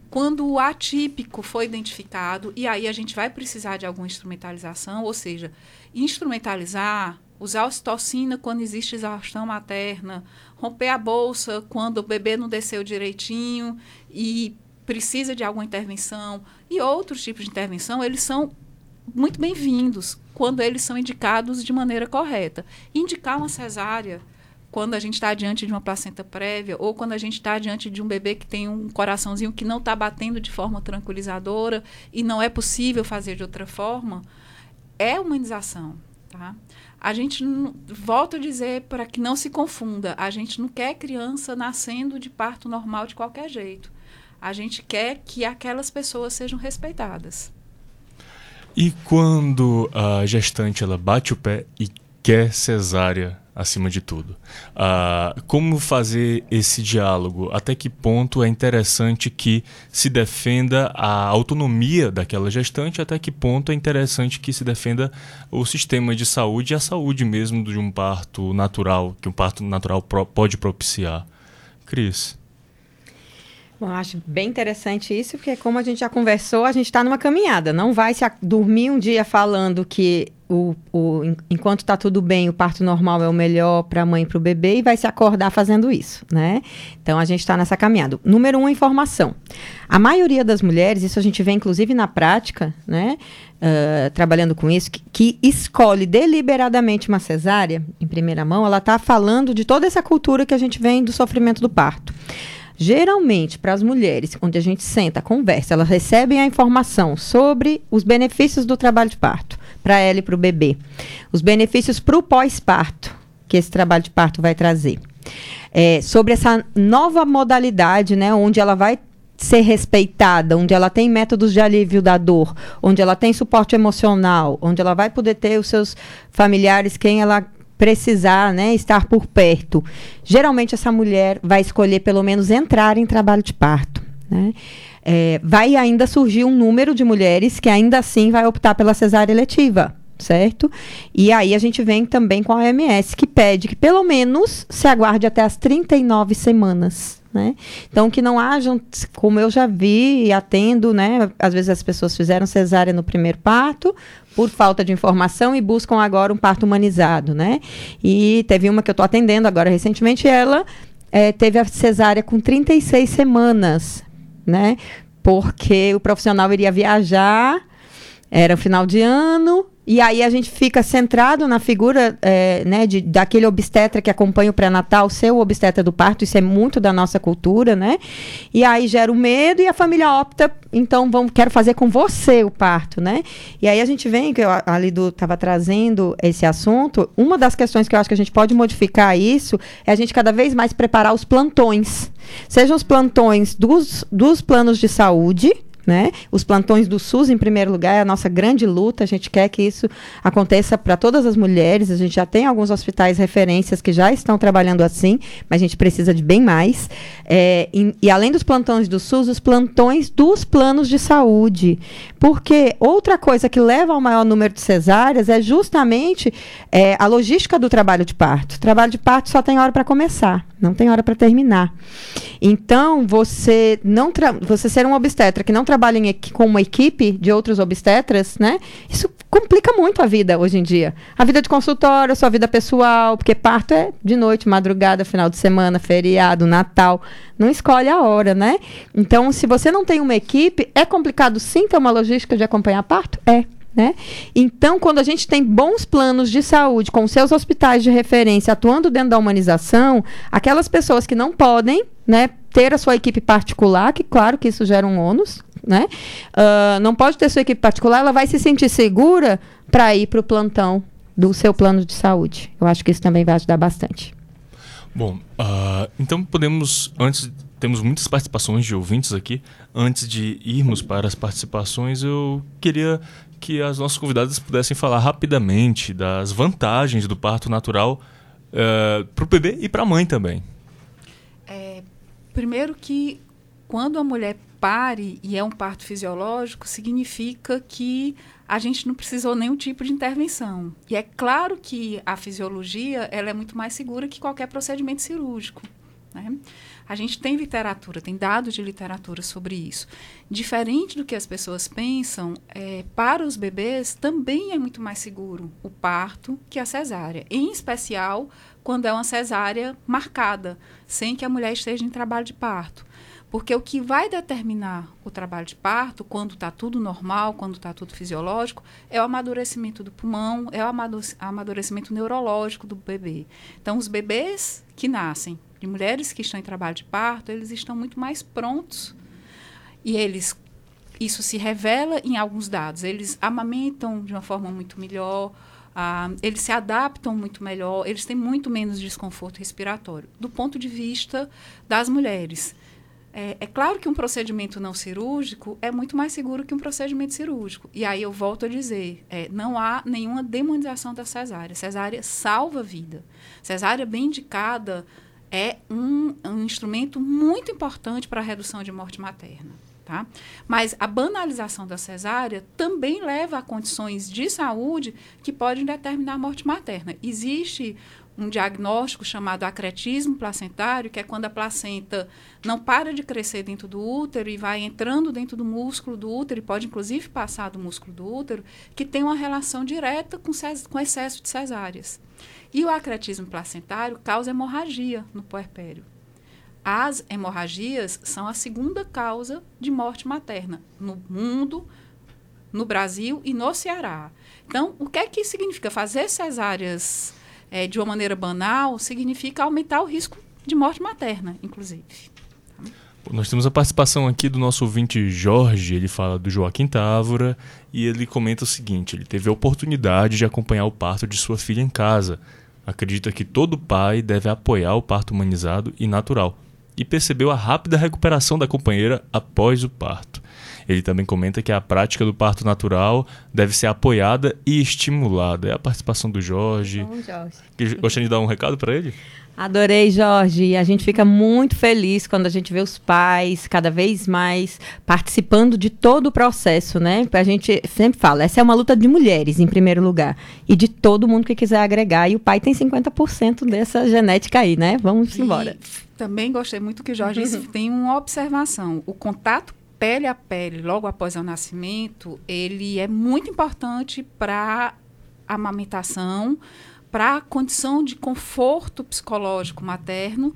Quando o atípico foi identificado, e aí a gente vai precisar de alguma instrumentalização, ou seja, instrumentalizar usar ocitocina quando existe exaustão materna, romper a bolsa quando o bebê não desceu direitinho e precisa de alguma intervenção e outros tipos de intervenção, eles são muito bem-vindos quando eles são indicados de maneira correta. Indicar uma cesárea quando a gente está diante de uma placenta prévia ou quando a gente está diante de um bebê que tem um coraçãozinho que não está batendo de forma tranquilizadora e não é possível fazer de outra forma, é humanização. Tá? A gente volto a dizer para que não se confunda, a gente não quer criança nascendo de parto normal de qualquer jeito. A gente quer que aquelas pessoas sejam respeitadas. E quando a gestante ela bate o pé e quer cesárea, acima de tudo. Uh, como fazer esse diálogo? Até que ponto é interessante que se defenda a autonomia daquela gestante? Até que ponto é interessante que se defenda o sistema de saúde e a saúde mesmo de um parto natural, que um parto natural pro pode propiciar? Cris. Bom, acho bem interessante isso, porque como a gente já conversou, a gente está numa caminhada. Não vai se dormir um dia falando que o, o, enquanto está tudo bem, o parto normal é o melhor para a mãe e para o bebê e vai se acordar fazendo isso, né? Então a gente está nessa caminhada. Número um, informação. A maioria das mulheres, isso a gente vê inclusive na prática, né? Uh, trabalhando com isso, que, que, escolhe deliberadamente uma cesárea, em primeira mão, ela está falando de toda essa cultura que a gente vem do sofrimento do parto. Geralmente, para as mulheres, onde a gente senta, conversa, elas recebem a informação sobre os benefícios do trabalho de parto, para ela e para o bebê. Os benefícios para o pós-parto, que esse trabalho de parto vai trazer. É, sobre essa nova modalidade, né, onde ela vai ser respeitada, onde ela tem métodos de alívio da dor, onde ela tem suporte emocional, onde ela vai poder ter os seus familiares, quem ela precisar né, estar por perto. Geralmente essa mulher vai escolher pelo menos entrar em trabalho de parto. Né? É, vai ainda surgir um número de mulheres que ainda assim vai optar pela cesárea eletiva certo? E aí a gente vem também com a OMS, que pede que pelo menos se aguarde até as 39 semanas. Né? Então, que não hajam, como eu já vi e atendo, né? Às vezes as pessoas fizeram cesárea no primeiro parto por falta de informação e buscam agora um parto humanizado, né? E teve uma que eu estou atendendo agora recentemente, ela é, teve a cesárea com 36 semanas, né? Porque o profissional iria viajar, era final de ano, e aí a gente fica centrado na figura é, né, de, daquele obstetra que acompanha o pré-natal, ser o obstetra do parto, isso é muito da nossa cultura, né? E aí gera o medo e a família opta, então vamos, quero fazer com você o parto, né? E aí a gente vem, que eu, a Lido estava trazendo esse assunto, uma das questões que eu acho que a gente pode modificar isso é a gente cada vez mais preparar os plantões. Sejam os plantões dos, dos planos de saúde, né? Os plantões do SUS, em primeiro lugar, é a nossa grande luta. A gente quer que isso aconteça para todas as mulheres. A gente já tem alguns hospitais referências que já estão trabalhando assim, mas a gente precisa de bem mais. É, e, e, além dos plantões do SUS, os plantões dos planos de saúde. Porque outra coisa que leva ao maior número de cesáreas é justamente é, a logística do trabalho de parto. O trabalho de parto só tem hora para começar, não tem hora para terminar. Então, você não você ser um obstetra que não trabalha em, com uma equipe de outros obstetras, né? Isso complica muito a vida hoje em dia. A vida de consultório, a sua vida pessoal, porque parto é de noite, madrugada, final de semana, feriado, Natal. Não escolhe a hora, né? Então, se você não tem uma equipe, é complicado sim ter uma logística de acompanhar parto? É. Né? Então, quando a gente tem bons planos de saúde com seus hospitais de referência atuando dentro da humanização, aquelas pessoas que não podem né, ter a sua equipe particular, que claro que isso gera um ônus, né? Uh, não pode ter sua equipe particular, ela vai se sentir segura para ir para o plantão do seu plano de saúde. Eu acho que isso também vai ajudar bastante. Bom, uh, então podemos, antes, temos muitas participações de ouvintes aqui. Antes de irmos para as participações, eu queria que as nossas convidadas pudessem falar rapidamente das vantagens do parto natural uh, para o bebê e para a mãe também. É, primeiro que quando a mulher pare e é um parto fisiológico, significa que a gente não precisou nenhum tipo de intervenção. E é claro que a fisiologia ela é muito mais segura que qualquer procedimento cirúrgico. Né? A gente tem literatura, tem dados de literatura sobre isso. Diferente do que as pessoas pensam, é, para os bebês também é muito mais seguro o parto que a cesárea, em especial quando é uma cesárea marcada, sem que a mulher esteja em trabalho de parto. Porque o que vai determinar o trabalho de parto, quando está tudo normal, quando está tudo fisiológico, é o amadurecimento do pulmão, é o amadurecimento neurológico do bebê. Então, os bebês que nascem de mulheres que estão em trabalho de parto, eles estão muito mais prontos. E eles isso se revela em alguns dados. Eles amamentam de uma forma muito melhor, ah, eles se adaptam muito melhor, eles têm muito menos desconforto respiratório, do ponto de vista das mulheres. É, é, claro que um procedimento não cirúrgico é muito mais seguro que um procedimento cirúrgico. E aí eu volto a dizer, é, não há nenhuma demonização da cesárea. Cesárea salva a vida. Cesárea bem indicada é um, um instrumento muito importante para a redução de morte materna. Tá? Mas a banalização da cesárea também leva a condições de saúde que podem determinar a morte materna. Existe um diagnóstico chamado acretismo placentário, que é quando a placenta não para de crescer dentro do útero e vai entrando dentro do músculo do útero e pode inclusive passar do músculo do útero, que tem uma relação direta com, com excesso de cesáreas. E o acretismo placentário causa hemorragia no puerpério. As hemorragias são a segunda causa de morte materna no mundo, no Brasil e no Ceará. Então, o que é que significa fazer cesáreas é, de uma maneira banal significa aumentar o risco de morte materna, inclusive. Nós temos a participação aqui do nosso ouvinte Jorge, ele fala do Joaquim Távora e ele comenta o seguinte: ele teve a oportunidade de acompanhar o parto de sua filha em casa. Acredita que todo pai deve apoiar o parto humanizado e natural e percebeu a rápida recuperação da companheira após o parto. Ele também comenta que a prática do parto natural deve ser apoiada e estimulada. É a participação do Jorge. Bom, Jorge. Gostaria de dar um recado para ele? Adorei, Jorge. A gente fica muito feliz quando a gente vê os pais cada vez mais participando de todo o processo, né? A gente sempre fala, essa é uma luta de mulheres, em primeiro lugar, e de todo mundo que quiser agregar. E o pai tem 50% dessa genética aí, né? Vamos e embora. Também gostei muito que o Jorge disse, tem uma observação. O contato pele a pele, logo após o nascimento, ele é muito importante para a amamentação, para a condição de conforto psicológico materno.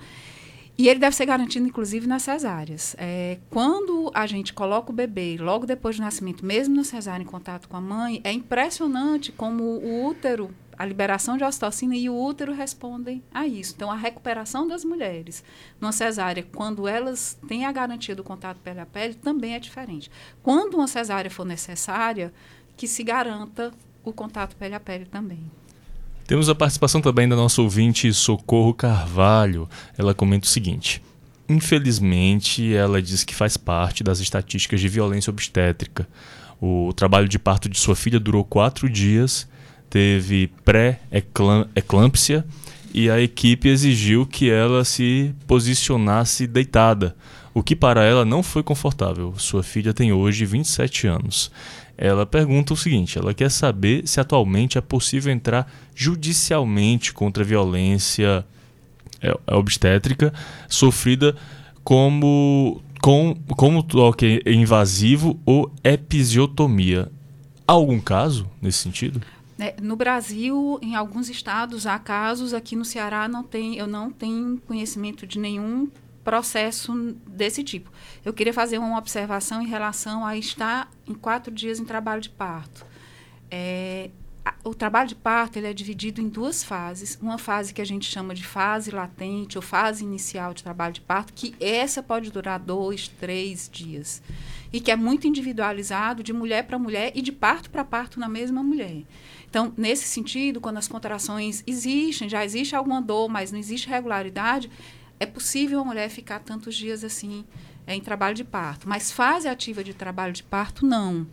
E ele deve ser garantido, inclusive, nas cesáreas. É, quando a gente coloca o bebê logo depois do nascimento, mesmo na cesárea, em contato com a mãe, é impressionante como o útero, a liberação de ocitocina e o útero respondem a isso. Então, a recuperação das mulheres numa cesárea, quando elas têm a garantia do contato pele a pele, também é diferente. Quando uma cesárea for necessária, que se garanta o contato pele a pele também. Temos a participação também da nossa ouvinte Socorro Carvalho. Ela comenta o seguinte: Infelizmente, ela diz que faz parte das estatísticas de violência obstétrica. O trabalho de parto de sua filha durou quatro dias, teve pré-eclâmpsia e a equipe exigiu que ela se posicionasse deitada, o que para ela não foi confortável. Sua filha tem hoje 27 anos ela pergunta o seguinte: ela quer saber se atualmente é possível entrar judicialmente contra a violência é, é obstétrica sofrida como, com, como toque invasivo ou episiotomia. Há algum caso nesse sentido? É, no Brasil, em alguns estados há casos, aqui no Ceará não tem, eu não tenho conhecimento de nenhum processo desse tipo. Eu queria fazer uma observação em relação a estar em quatro dias em trabalho de parto. É, o trabalho de parto ele é dividido em duas fases. Uma fase que a gente chama de fase latente ou fase inicial de trabalho de parto, que essa pode durar dois, três dias. E que é muito individualizado de mulher para mulher e de parto para parto na mesma mulher. Então, nesse sentido, quando as contrações existem, já existe alguma dor, mas não existe regularidade, é possível a mulher ficar tantos dias assim é, em trabalho de parto, mas fase ativa de trabalho de parto, não.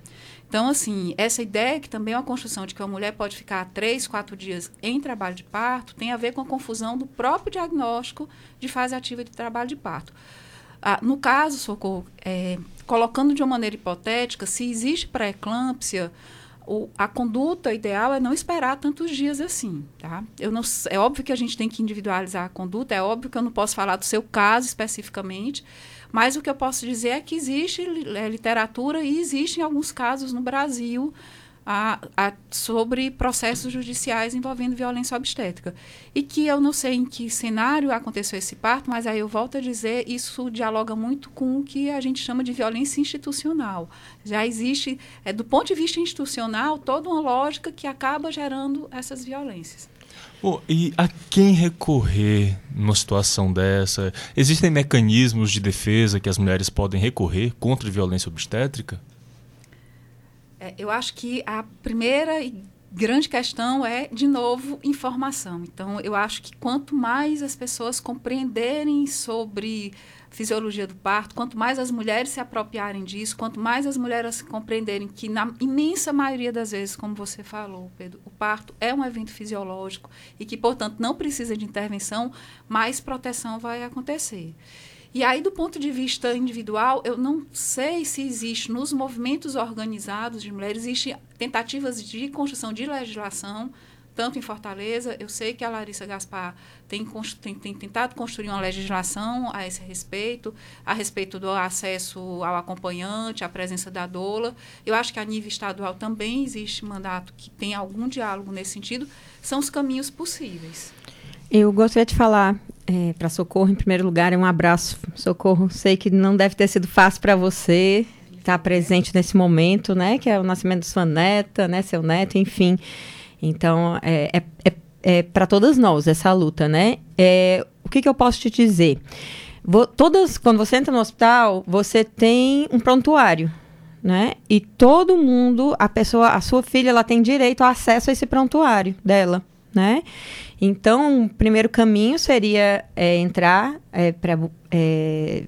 Então, assim, essa ideia que também é uma construção de que a mulher pode ficar três, quatro dias em trabalho de parto tem a ver com a confusão do próprio diagnóstico de fase ativa de trabalho de parto. Ah, no caso, Socorro, é, colocando de uma maneira hipotética, se existe pré-eclâmpsia, o, a conduta ideal é não esperar tantos dias assim, tá? Eu não, é óbvio que a gente tem que individualizar a conduta, é óbvio que eu não posso falar do seu caso especificamente, mas o que eu posso dizer é que existe é, literatura e existem alguns casos no Brasil a, a, sobre processos judiciais envolvendo violência obstétrica. E que eu não sei em que cenário aconteceu esse parto, mas aí eu volto a dizer, isso dialoga muito com o que a gente chama de violência institucional. Já existe, é, do ponto de vista institucional, toda uma lógica que acaba gerando essas violências. Bom, e a quem recorrer numa situação dessa? Existem mecanismos de defesa que as mulheres podem recorrer contra violência obstétrica? É, eu acho que a primeira e grande questão é, de novo, informação. Então, eu acho que quanto mais as pessoas compreenderem sobre fisiologia do parto, quanto mais as mulheres se apropriarem disso, quanto mais as mulheres compreenderem que, na imensa maioria das vezes, como você falou, Pedro, o parto é um evento fisiológico e que, portanto, não precisa de intervenção, mais proteção vai acontecer. E aí, do ponto de vista individual, eu não sei se existe nos movimentos organizados de mulheres, existem tentativas de construção de legislação, tanto em Fortaleza, eu sei que a Larissa Gaspar tem, tem, tem, tentado construir uma legislação a esse respeito, a respeito do acesso ao acompanhante, à presença da doula. Eu acho que a nível estadual também existe mandato que tem algum diálogo nesse sentido. São os caminhos possíveis. Eu gostaria de falar é, para Socorro, em primeiro lugar, é um abraço. Socorro, sei que não deve ter sido fácil para você estar presente nesse momento, né? Que é o nascimento de sua neta, né? Seu neto, enfim. Então, é, é, é, é para todas nós essa luta, né? É, o que, que eu posso te dizer? Vou, todas, quando você entra no hospital, você tem um prontuário, né? E todo mundo, a pessoa, a sua filha, ela tem direito ao acesso a esse prontuário dela, né? Então, o primeiro caminho seria é, entrar é, para é,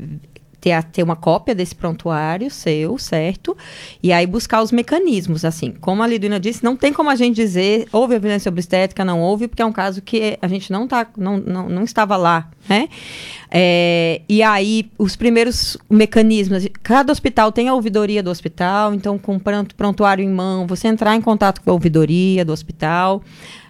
ter, ter uma cópia desse prontuário seu, certo? E aí buscar os mecanismos, assim. Como a Liduina disse, não tem como a gente dizer houve a violência obstétrica, não houve, porque é um caso que a gente não, tá, não, não, não estava lá, né? É, e aí, os primeiros mecanismos, cada hospital tem a ouvidoria do hospital, então com prontuário em mão, você entrar em contato com a ouvidoria do hospital,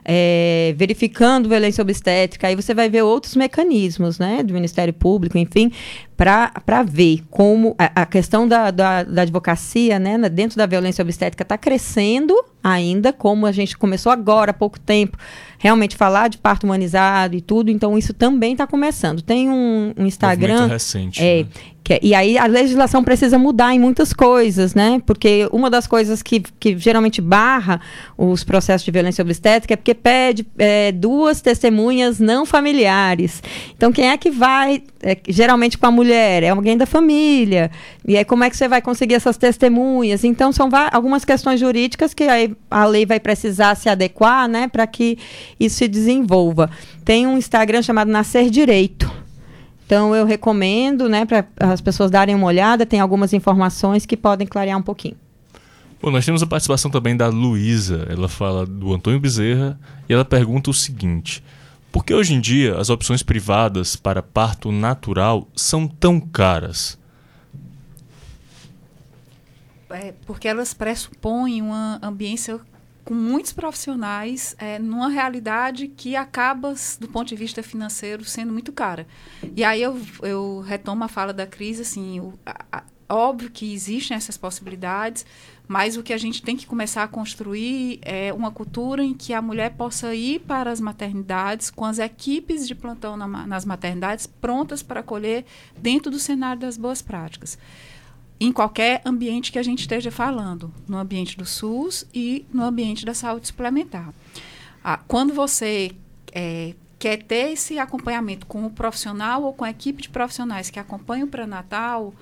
é, verificando violência obstétrica, aí você vai ver outros mecanismos, né, do Ministério Público, enfim, para ver como a, a questão da, da, da, advocacia, né, dentro da violência obstétrica está crescendo ainda, como a gente começou agora há pouco tempo, realmente falar de parto humanizado e tudo, então isso também está começando. Tem um, um Instagram. Movimento recente. É, né? Que, e aí a legislação precisa mudar em muitas coisas, né? Porque uma das coisas que, que geralmente barra os processos de violência obstétrica é porque pede é, duas testemunhas não familiares. Então, quem é que vai, é, geralmente com a mulher? É alguém da família. E aí, como é que você vai conseguir essas testemunhas? Então, são algumas questões jurídicas que a lei vai precisar se adequar, né? Para que isso se desenvolva. Tem um Instagram chamado Nascer Direito então eu recomendo, né, para as pessoas darem uma olhada, tem algumas informações que podem clarear um pouquinho. Bom, nós temos a participação também da Luísa. Ela fala do Antônio Bezerra e ela pergunta o seguinte: Por que hoje em dia as opções privadas para parto natural são tão caras? É porque elas pressupõem uma ambiência com muitos profissionais é, numa realidade que acaba, do ponto de vista financeiro, sendo muito cara. E aí eu, eu retomo a fala da crise, assim, o, a, a, óbvio que existem essas possibilidades, mas o que a gente tem que começar a construir é uma cultura em que a mulher possa ir para as maternidades com as equipes de plantão na, nas maternidades prontas para acolher dentro do cenário das boas práticas em qualquer ambiente que a gente esteja falando, no ambiente do SUS e no ambiente da saúde suplementar. Ah, quando você é, quer ter esse acompanhamento com o profissional ou com a equipe de profissionais que acompanham o pré-natal,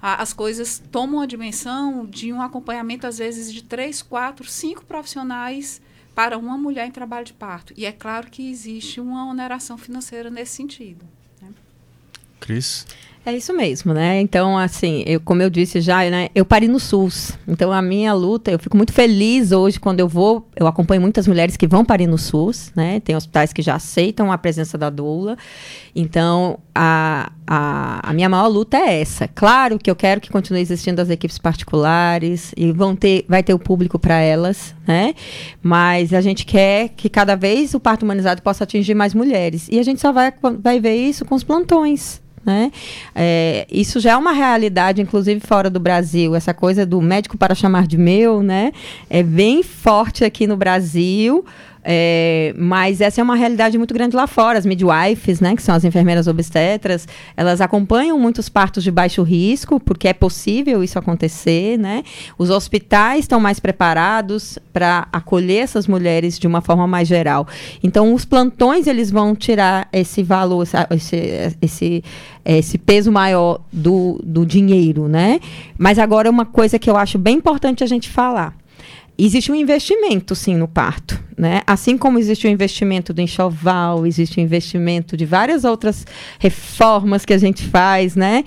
ah, as coisas tomam a dimensão de um acompanhamento, às vezes, de três, quatro, cinco profissionais para uma mulher em trabalho de parto. E é claro que existe uma oneração financeira nesse sentido. Né? Cris? É isso mesmo, né? Então, assim, eu, como eu disse já, né, eu parei no SUS. Então, a minha luta, eu fico muito feliz hoje quando eu vou, eu acompanho muitas mulheres que vão parir no SUS, né? Tem hospitais que já aceitam a presença da doula. Então, a, a, a minha maior luta é essa. Claro que eu quero que continue existindo as equipes particulares e vão ter, vai ter o público para elas, né? Mas a gente quer que cada vez o parto humanizado possa atingir mais mulheres. E a gente só vai, vai ver isso com os plantões, né? É, isso já é uma realidade, inclusive fora do Brasil. Essa coisa do médico para chamar de meu, né? É bem forte aqui no Brasil. É, mas essa é uma realidade muito grande lá fora. As midwives, né, que são as enfermeiras obstetras, elas acompanham muitos partos de baixo risco, porque é possível isso acontecer, né? Os hospitais estão mais preparados para acolher essas mulheres de uma forma mais geral. Então, os plantões eles vão tirar esse valor, esse, esse, esse peso maior do, do dinheiro, né? Mas agora uma coisa que eu acho bem importante a gente falar existe um investimento, sim, no parto. Né? Assim como existe o investimento do enxoval, existe o investimento de várias outras reformas que a gente faz, né?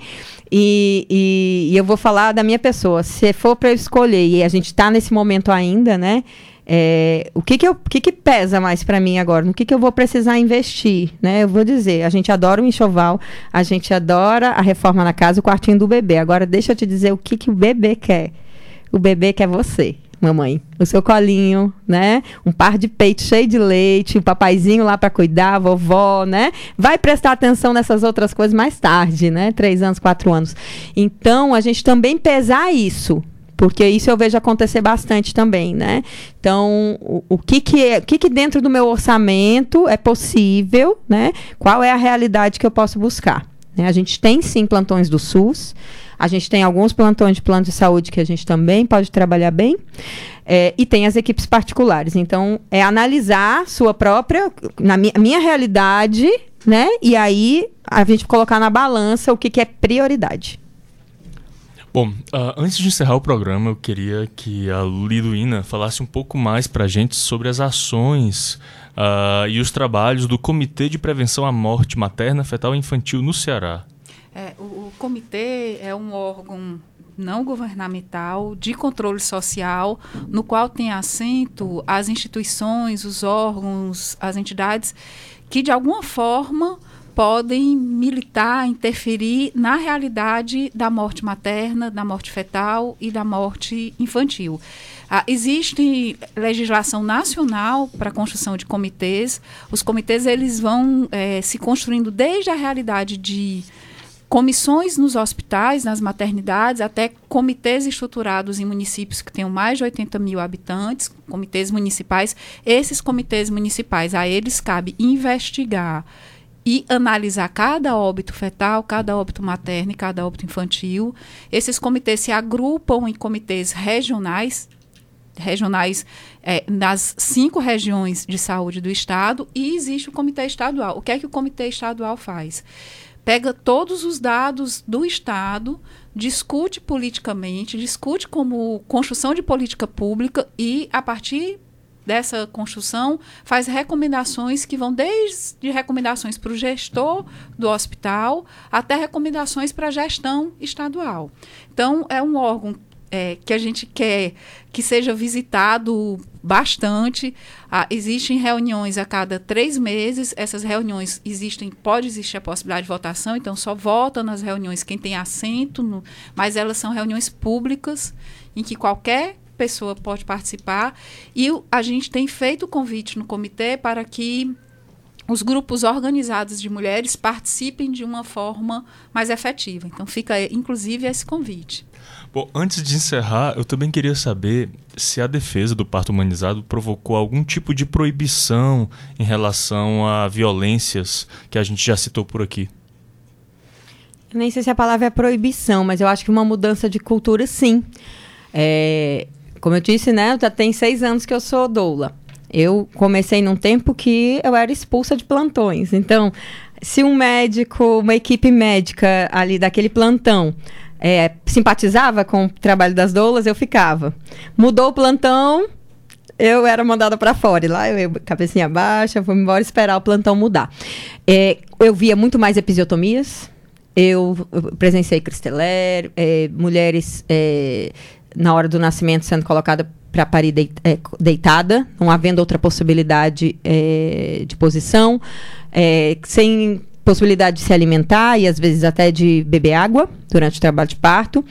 E, e, e eu vou falar da minha pessoa. Se for para eu escolher, e a gente está nesse momento ainda, né? É, o que que, eu, que que pesa mais para mim agora? No que que eu vou precisar investir, né? Eu vou dizer, a gente adora o enxoval, a gente adora a reforma na casa, o quartinho do bebê. Agora deixa eu te dizer o que que o bebê quer. O bebê quer você mamãe. O seu colinho, né? Um par de peito cheio de leite, o papaizinho lá para cuidar, vovó, né? Vai prestar atenção nessas outras coisas mais tarde, né? Três anos, quatro anos. Então, a gente também pesar isso, porque isso eu vejo acontecer bastante também, né? Então, o, o, que que é, o que que dentro do meu orçamento é possível, né? Qual é a realidade que eu posso buscar? Né? A gente tem sim plantões do SUS, a gente tem alguns plantões de plano de saúde que a gente também pode trabalhar bem. É, e tem as equipes particulares. Então, é analisar sua própria, na minha, minha realidade, né? E aí a gente colocar na balança o que, que é prioridade. Bom, uh, antes de encerrar o programa, eu queria que a Liduína falasse um pouco mais para a gente sobre as ações uh, e os trabalhos do Comitê de Prevenção à Morte Materna, Fetal e Infantil no Ceará. É, o, o, comitê é um órgão não governamental de controle social, no qual tem assento as instituições, os órgãos, as entidades que de alguma forma podem militar, interferir na realidade da morte materna, da morte fetal e da morte infantil. Ah, existe legislação nacional para a construção de comitês. Os comitês eles vão é, se construindo desde a realidade de comissões nos hospitais, nas maternidades, até comitês estruturados em municípios que tenham mais de 80 mil habitantes, comitês municipais. Esses comitês municipais, a eles cabe investigar e analisar cada óbito fetal, cada óbito materno e cada óbito infantil. Esses comitês se agrupam em comitês regionais, regionais é, nas cinco regiões de saúde do estado e existe o comitê estadual. O que é que o comitê estadual faz? Pega todos os dados do estado, discute politicamente, discute como construção de política pública e a partir dessa construção faz recomendações que vão desde recomendações para o gestor do hospital até recomendações para a gestão estadual. Então, é um órgão é, que a gente quer que seja visitado bastante. Ah, existem reuniões a cada três meses. Essas reuniões existem, pode existir a possibilidade de votação, então só vota nas reuniões quem tem assento, no, mas elas são reuniões públicas em que qualquer pessoa pode participar. E a gente tem feito o convite no comitê para que os grupos organizados de mulheres participem de uma forma mais efetiva. Então fica inclusive esse convite. Bom, antes de encerrar, eu também queria saber se a defesa do parto humanizado provocou algum tipo de proibição em relação a violências que a gente já citou por aqui. Nem sei se a palavra é proibição, mas eu acho que uma mudança de cultura, sim. É, como eu disse, né, já tem seis anos que eu sou doula. Eu comecei num tempo que eu era expulsa de plantões. Então, se um médico, uma equipe médica ali daquele plantão é, simpatizava com o trabalho das doulas, eu ficava. Mudou o plantão, eu era mandada para fora. E lá eu, eu, cabecinha baixa, fui embora esperar o plantão mudar. É, eu via muito mais episiotomias. Eu, eu presenciei cristeler, é, mulheres é, na hora do nascimento sendo colocada para parir é, deitada, não havendo outra possibilidade é, de posição, é, sem possibilidade de se alimentar e às vezes até de beber água durante o trabalho de parto.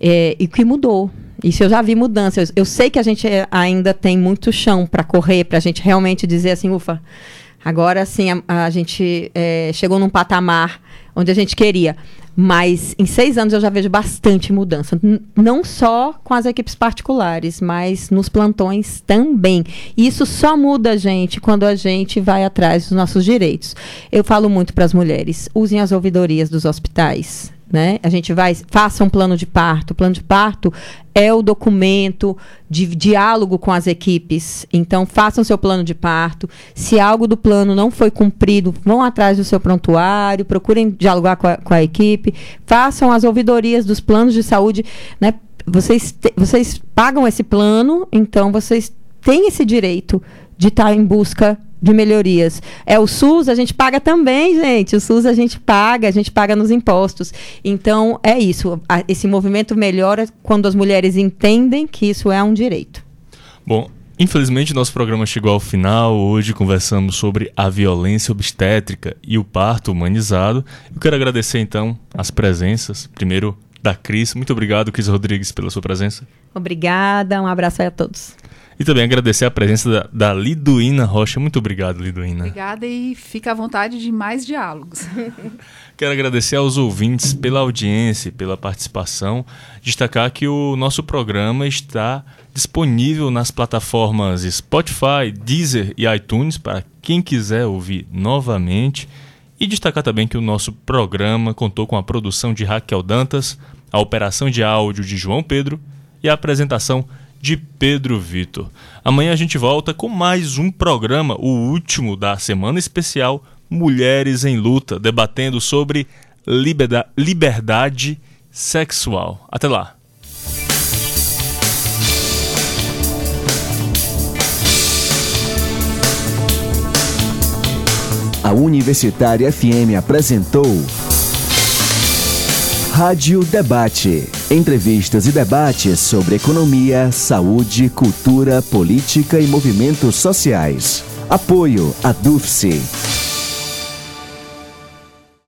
É, e que mudou. Isso eu já vi mudanças. Eu, sei que a gente ainda tem muito chão para correr, para a gente realmente dizer assim, ufa, agora sim a, a gente é, chegou num patamar onde a gente queria. Mas em seis anos eu já vejo bastante mudança. não só com as equipes particulares, mas nos plantões também. E isso só muda, gente, quando a gente vai atrás dos nossos direitos. Eu falo muito para as mulheres: usem as ouvidorias dos hospitais. Né? A gente vai, faça um plano de parto. O plano de parto é o documento de diálogo com as equipes. Então, façam seu plano de parto. Se algo do plano não foi cumprido, vão atrás do seu prontuário, procurem dialogar com a, com a equipe, façam as ouvidorias dos planos de saúde. Né? Vocês, te, vocês pagam esse plano, então vocês têm esse direito de estar em busca de melhorias. É o SUS, a gente paga também, gente. O SUS a gente paga, a gente paga nos impostos. Então, é isso. Esse movimento melhora quando as mulheres entendem que isso é um direito. Bom, Infelizmente, nosso programa chegou ao final. Hoje conversamos sobre a violência obstétrica e o parto humanizado. Eu quero agradecer, então, as presenças. Primeiro, da Cris. Muito obrigado, Cris Rodrigues, pela sua presença. Obrigada, um abraço a todos. E também agradecer a presença da, da Liduína Rocha. Muito obrigado, Liduína. Obrigada e fica à vontade de mais diálogos. Quero agradecer aos ouvintes pela audiência, pela participação. Destacar que o nosso programa está disponível nas plataformas Spotify, Deezer e iTunes para quem quiser ouvir novamente. E destacar também que o nosso programa contou com a produção de Raquel Dantas, a operação de áudio de João Pedro e a apresentação de de Pedro Vitor. Amanhã a gente volta com mais um programa, o último da semana especial Mulheres em Luta, debatendo sobre liberdade sexual. Até lá. A Universitária FM apresentou Rádio Debate. Entrevistas e debates sobre economia, saúde, cultura, política e movimentos sociais. Apoio a DUFSE.